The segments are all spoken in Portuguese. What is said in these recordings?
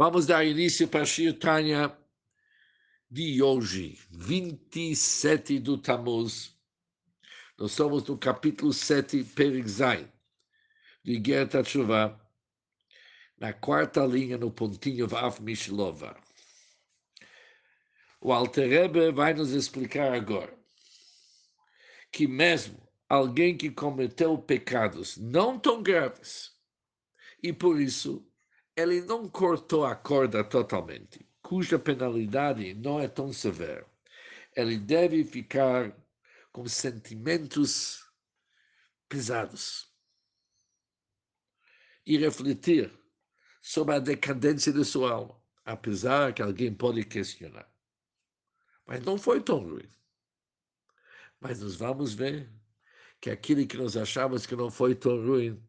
Vamos dar início para a Shirtanya de hoje, 27 do Tammuz. Nós somos no capítulo 7, Perik Zain, de Gerta Tshuva, na quarta linha, no pontinho Vav Mishlova. O Alter Rebbe vai nos explicar agora que mesmo alguém que cometeu pecados não tão graves, e por isso ele não cortou a corda totalmente, cuja penalidade não é tão severa. Ele deve ficar com sentimentos pesados e refletir sobre a decadência de sua alma, apesar que alguém pode questionar. Mas não foi tão ruim. Mas nós vamos ver que aquilo que nós achávamos que não foi tão ruim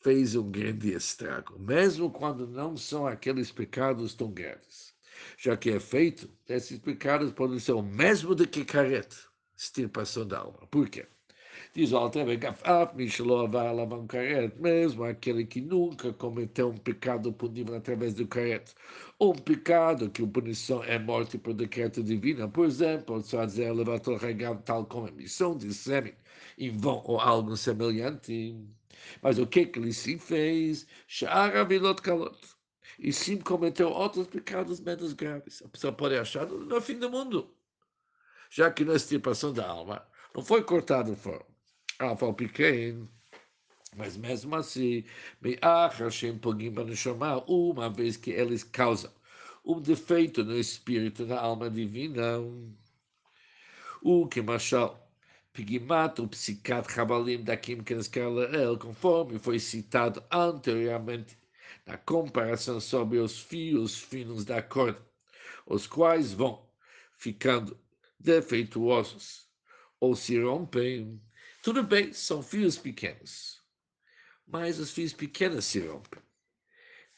fez um grande estrago, mesmo quando não são aqueles pecados tão graves. Já que é feito, esses pecados podem ser o mesmo do que careta, extirpação da alma. Por quê? Diz o Altrebe, mesmo aquele que nunca cometeu um pecado punível através do caret, um pecado que a punição é morte por decreto divino, por exemplo, dizer levantou regado tal como emissão de sêmen em vão ou algo semelhante. Mas o que que ele sim fez? Shara vilot kalot. E sim cometeu outros pecados menos graves. A pessoa pode achar no é fim do mundo. Já que na extirpação da alma não foi cortado fora. Alfa pequeno. Mas mesmo assim, uma vez que eles causam um defeito no espírito, na alma divina, o que machal Pigimat, o psicat Chavalim da Kim El, conforme foi citado anteriormente na comparação sobre os fios finos da corda, os quais vão ficando defeituosos ou se rompem. Tudo bem, são fios pequenos, mas os fios pequenos se rompem.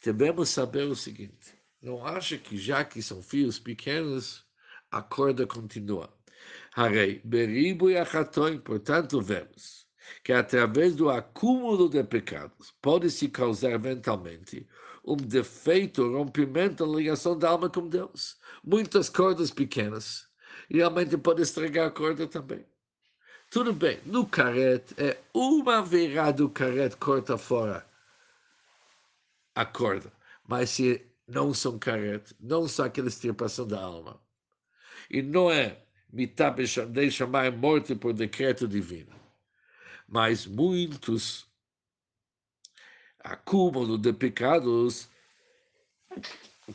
Devemos saber o seguinte: não acha que já que são fios pequenos, a corda continua. E portanto, vemos que através do acúmulo de pecados pode-se causar mentalmente um defeito, um rompimento na ligação da alma com Deus. Muitas cordas pequenas realmente pode estragar a corda também. Tudo bem, no carete é uma virada do carete corta fora a corda, mas se não são carete, não são aquela extirpação da alma, e não é mitá de chamar morte por decreto divino. Mas muitos acúmulo de pecados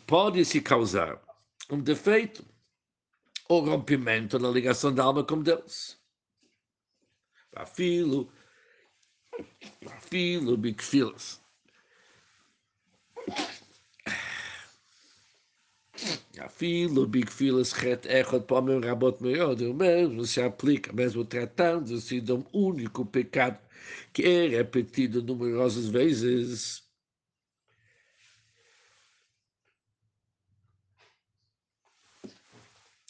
pode se causar um defeito ou rompimento na ligação da alma com Deus. Afilo, afilo, bigfilas. Afilo, big filas, ret echot, pomem, rabot, meiod, o mesmo se aplica, mesmo tratando-se de um único pecado que é repetido numerosas vezes.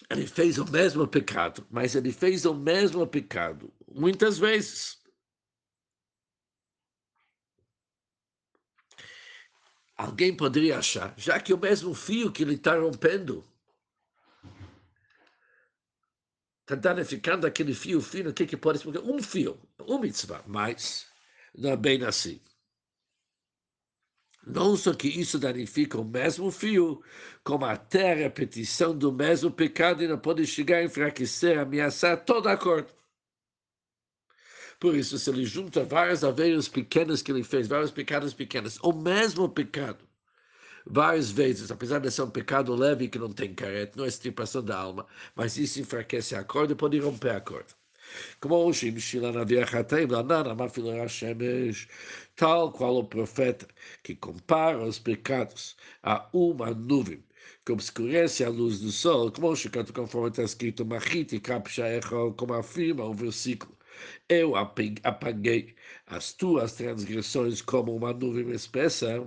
Ele fez o mesmo pecado, mas ele fez o mesmo pecado muitas vezes. Alguém poderia achar, já que o mesmo fio que ele está rompendo está danificando aquele fio fino, o que, que pode explicar? Um fio, um mitzvah, mas não é bem assim. Não só que isso danifica o mesmo fio, como até a repetição do mesmo pecado e não pode chegar a enfraquecer, ameaçar toda a corda. Por isso, se ele junta várias aveiras pequenas que ele fez, vários pecados pequenos, o mesmo pecado, várias vezes, apesar de ser um pecado leve que não tem careta, não é extirpação da alma, mas isso enfraquece a corda e pode romper a corda. Como tal qual o profeta que compara os pecados a uma nuvem que obscurece a luz do sol, como conforme está escrito, como afirma o versículo. Eu apaguei as tuas transgressões como uma nuvem espessa,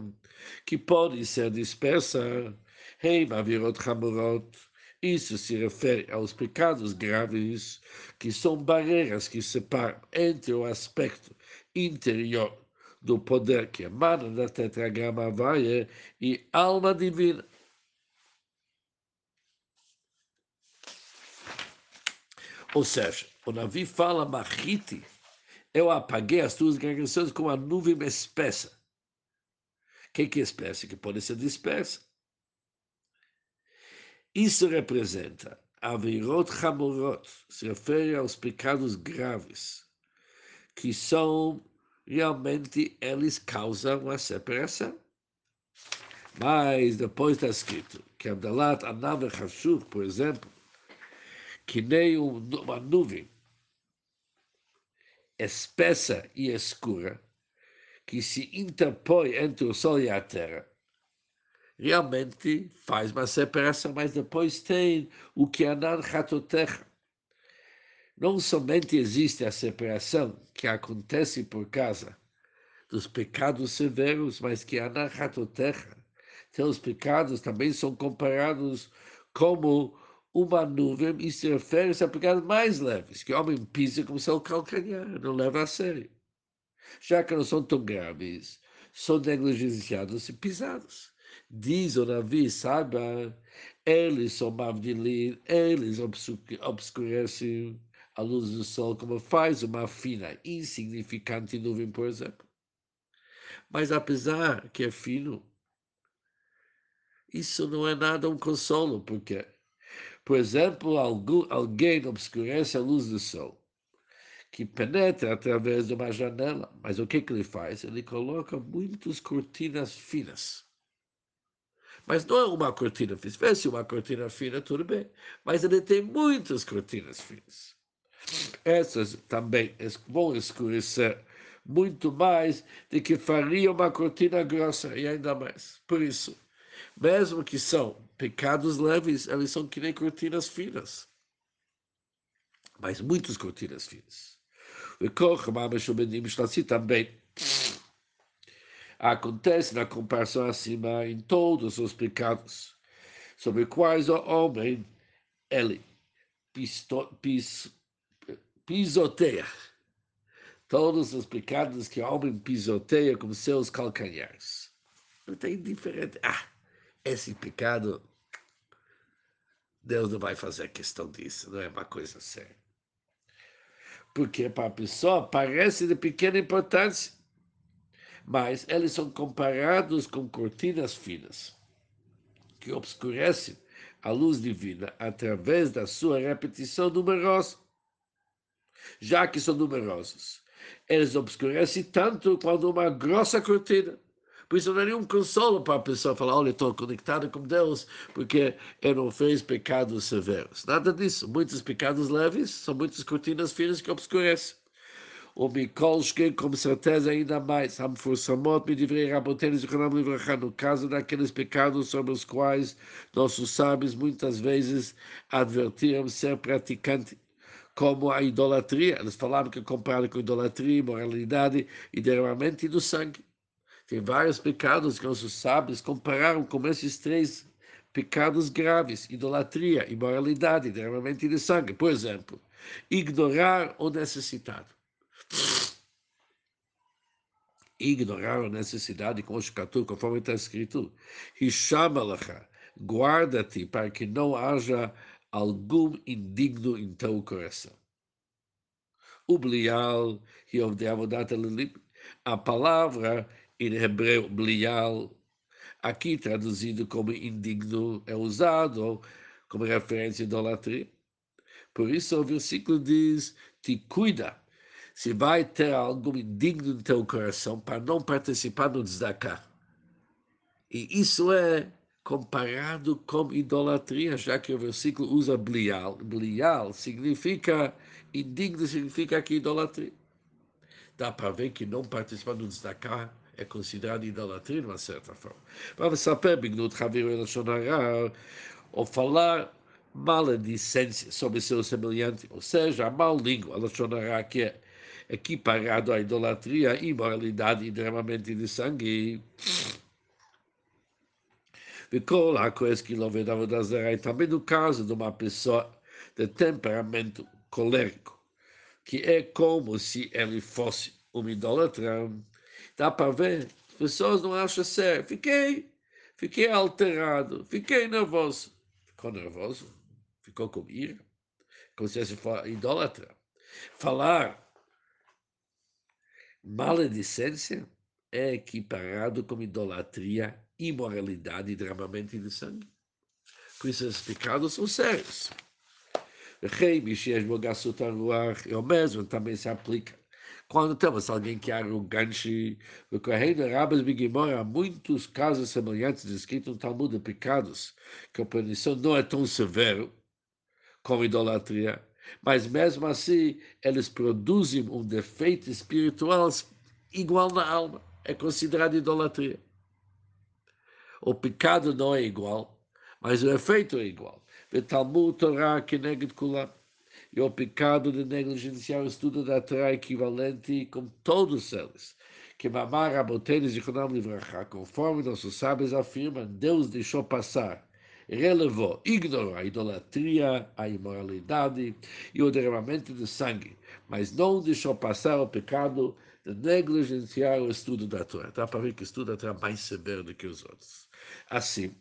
que pode ser dispersa. Rei Mavirot Hamurot. Isso se refere aos pecados graves, que são barreiras que separam entre o aspecto interior do poder que emana da tetragrama vaia e alma divina. Ou seja, o Navi fala, Machiti, eu apaguei as tuas congregações com uma nuvem espessa. O que, que é espessa? Que pode ser dispersa. Isso representa Avirot Hamurot, se refere aos pecados graves, que são realmente, eles causam uma separação. Mas depois está escrito que Abdalat Anav Hashur, por exemplo, que nem uma nuvem espessa e escura que se interpõe entre o Sol e a Terra, realmente faz uma separação, mas depois tem o que Anan Hatotecha. Não somente existe a separação que acontece por causa dos pecados severos, mas que Anan Hatotecha, os pecados também são comparados como uma nuvem e se refere a pecados mais leves, que o homem pisa como seu calcanhar, não leva a sério. Já que não são tão graves, são negligenciados e pisados. Diz o Navi, saiba, eles são mavdilim, eles obscurecem a luz do sol como faz uma fina, insignificante nuvem, por exemplo. Mas apesar que é fino, isso não é nada um consolo, porque por exemplo, alguém obscurece a luz do sol, que penetra através de uma janela. Mas o que, que ele faz? Ele coloca muitas cortinas finas. Mas não é uma cortina fina. Se fosse uma cortina fina, tudo bem. Mas ele tem muitas cortinas finas. Essas também vão escurecer muito mais do que faria uma cortina grossa, e ainda mais. Por isso, mesmo que são pecados leves, eles são que nem cortinas finas. Mas muitas cortinas finas. Assim também acontece na comparação acima em todos os pecados, sobre quais o homem, ele, pisto, pis, pisoteia. Todos os pecados que o homem pisoteia com seus calcanhares. Não tem diferente. Ah, esse pecado, Deus não vai fazer questão disso, não é uma coisa séria. Porque para a pessoa parece de pequena importância, mas eles são comparados com cortinas finas, que obscurecem a luz divina através da sua repetição numerosa. Já que são numerosos, eles obscurecem tanto quanto uma grossa cortina. Por isso não é nenhum consolo para a pessoa falar, olha, estou conectado com Deus porque eu não fiz pecados severos. Nada disso. Muitos pecados leves são muitas cortinas finas que obscurecem. O Mikolshke, com certeza, ainda mais. Hamfursamot, Midivrei Rabotenes, no caso daqueles pecados sobre os quais nossos sábios muitas vezes advertiram ser praticante como a idolatria. Eles falavam que comparado com idolatria, moralidade e derramamento do sangue. Tem vários pecados que nossos sábios compararam com esses três pecados graves: idolatria, imoralidade, derramamento de sangue. Por exemplo, ignorar o necessitado. Ignorar a necessidade com o Shkatur, conforme está escrito. Hishamalacha, guarda-te para que não haja algum indigno em teu coração. O Blial, a palavra em hebreu, blial, aqui traduzido como indigno, é usado como referência à idolatria. Por isso o versículo diz: te cuida, se vai ter algo indigno no teu coração para não participar no tzedakah. E isso é comparado com idolatria, já que o versículo usa blial. Blial significa, indigno significa que idolatria. Dá para ver que não participar do tzedakah é considerado idolatria de uma certa forma. Vamos saber, Bignut Havir Elashonara, ou falar maledicência sobre seu semelhante, ou seja, a mal língua, Elashonara, que é equiparado à idolatria, imoralidade e derramamento de sangue. וכל הכועס כי לא עובד עבודה זרה, também no caso de uma pessoa de temperamento colérico, que é como se ele fosse um idólatra, Dá para ver? As pessoas não acham sério. Fiquei, fiquei alterado, fiquei nervoso. Ficou nervoso? Ficou com ira? Como se fosse idólatra. Falar maledicência é equiparado com idolatria, imoralidade e derramamento de sangue. Por esses pecados são sérios. Rei Mishias Bogassuta Ruach é o mesmo, também se aplica. Quando temos alguém que arrogante, o Correio Rabas Bigimor, há muitos casos semelhantes descritos no Talmud de pecados, que a punição não é tão severa como idolatria, mas mesmo assim eles produzem um defeito espiritual igual na alma. É considerado idolatria. O pecado não é igual, mas o efeito é igual. Talmud Torah Keneged Kulam. E o pecado de negligenciar o estudo da Torá equivalente com todos eles. Que Mamar Rabotenes de Konam Livrachá, conforme nossos sábios afirmam, Deus deixou passar, relevou, ignorou a idolatria, a imoralidade e o derramamento de sangue, mas não deixou passar o pecado de negligenciar o estudo da Torá. Dá para ver que o estudo da Torá é mais severo do que os outros. Assim,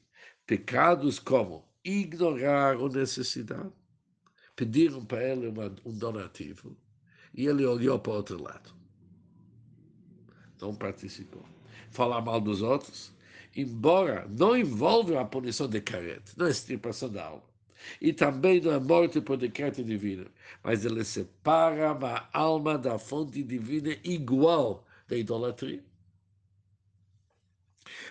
pecados como ignorar a necessidade. Pediram para ele uma, um donativo e ele olhou para o outro lado. Não participou. Falar mal dos outros, embora não envolve a punição de carete, não é extirpação da alma. E também não é morte por decreto divino, mas ele separa a alma da fonte divina igual da idolatria.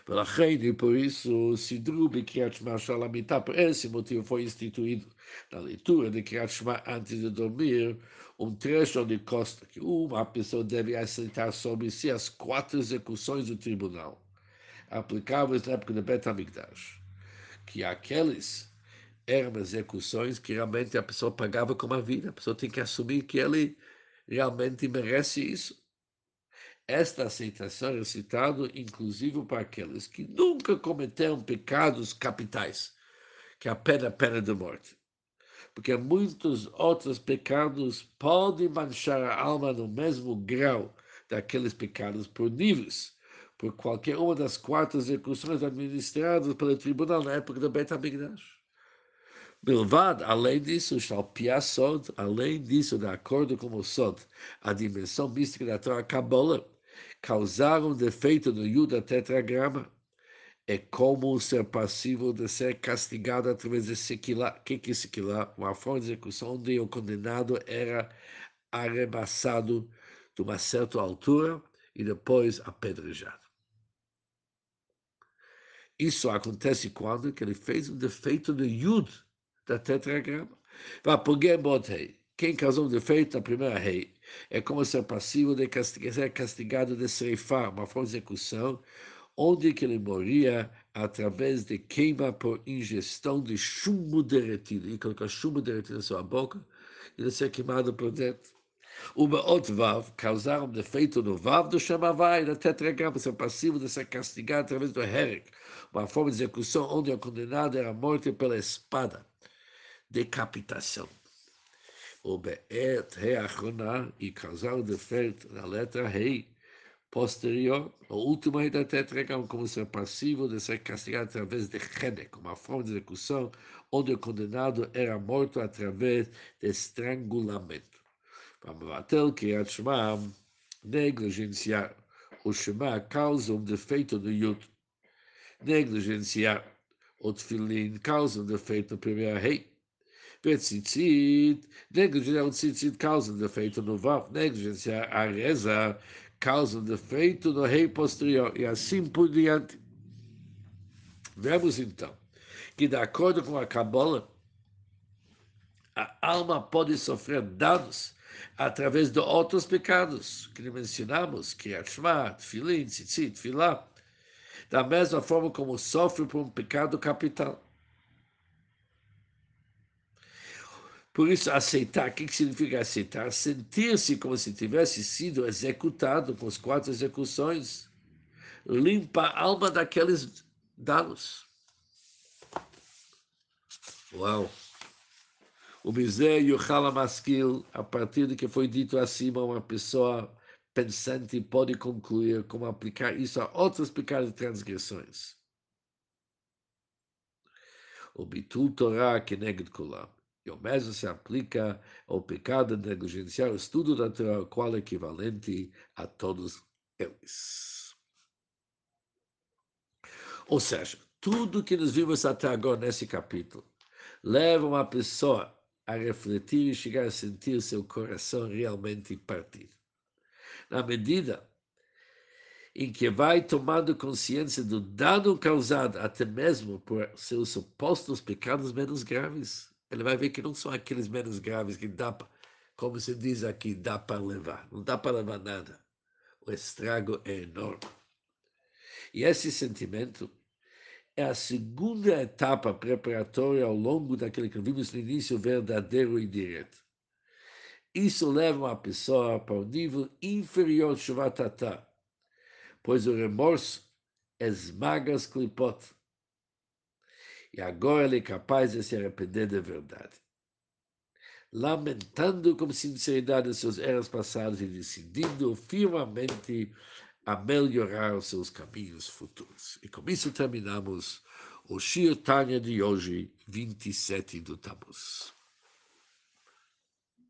Pela rei, por isso, Sidrub e Kriyat Shema Shalamitá, por esse motivo foi instituído na leitura de Kriyat Shema antes de dormir um trecho de costa que uma pessoa deve aceitar sobre si as quatro execuções do tribunal, aplicáveis na época de Betamigdash, que aqueles eram execuções que realmente a pessoa pagava com a vida, a pessoa tem que assumir que ele realmente merece isso. Esta aceitação é citado inclusive para aqueles que nunca cometeram pecados capitais, que é a pena, de morte. Porque muitos outros pecados podem manchar a alma no mesmo grau daqueles pecados por níveis, por qualquer uma das quatro execuções administradas pelo tribunal na época do Bet HaMikdash. Bilvad, além disso, Shalpia Sod, além disso, de acordo com o Sod, a dimensão mística da Torá Kabbalah, causaram defeito no Yuda tetragrama. É como ser passivo de ser castigado através de sequilá. O que é sequilá? Uma forma de execução onde o condenado era arrebaçado de uma certa altura e depois apedrejado. Isso acontece quando que ele fez um defeito no Yud da tetragrama. Quem causou um defeito? A primeira rei é como ser passivo de castigar, ser castigado de serifar, uma forma de execução, onde que ele moria através de queima por ingestão de chumbo derretido. E colocar chumbo derretido na sua boca e ele ser queimado por dentro. Uma outra vav causaram defeito no vav do chamavai, da tetragrama, ser passivo de ser castigado através do herek, uma forma de execução onde o condenado era morto pela espada, decapitação o be'et reachona e causar defeito na letra rei posterior, o último rei da tetragram, como ser passivo de ser castigado através de Hedek, uma forma de execução onde o condenado era morto através de estrangulamento. Que a Shema negligenciar o Shema causa um defeito no Yud. Negligenciar o Tfilin causa um defeito no primeiro rei Betzitzit, negligência o tzitzit causa defeito no vav, negligência a reza causa defeito no rei posterior, e assim por diante. Vemos então que, de acordo com a Kabbalah, a alma pode sofrer danos através de outros pecados que mencionamos, Kriyat Shema, Tfilin, Tzitzit, Tfilah, da mesma forma como sofre por um pecado capital. Por isso, aceitar, o que significa aceitar? Sentir-se como se tivesse sido executado com as quatro execuções, limpa a alma daqueles danos. Uau! O Mizé o Halamaskil, a partir do que foi dito acima, uma pessoa pensante pode concluir como aplicar isso a outros pecados e transgressões. O bitul Torah que neged kulam. E o mesmo se aplica ao pecado negligenciar o estudo o qual é equivalente a todos eles. Ou seja, tudo que nós vimos até agora nesse capítulo leva uma pessoa a refletir e chegar a sentir seu coração realmente partir. Na medida em que vai tomando consciência do dano causado até mesmo por seus supostos pecados menos graves, ele vai ver que não são aqueles menos graves que dá, como se diz aqui, dá para levar. Não dá para levar nada. O estrago é enorme. E esse sentimento é a segunda etapa preparatória ao longo daquele que vimos no início, verdadeiro e direto. Isso leva a pessoa para o nível inferior de Shuvatata, pois o remorso esmaga as clipot e agora ele é capaz de se arrepender de verdade. Lamentando com sinceridade os seus erros passados e decidindo firmemente a melhorar os seus caminhos futuros. E com isso terminamos o Shir Tanya de hoje, 27 do Tammuz.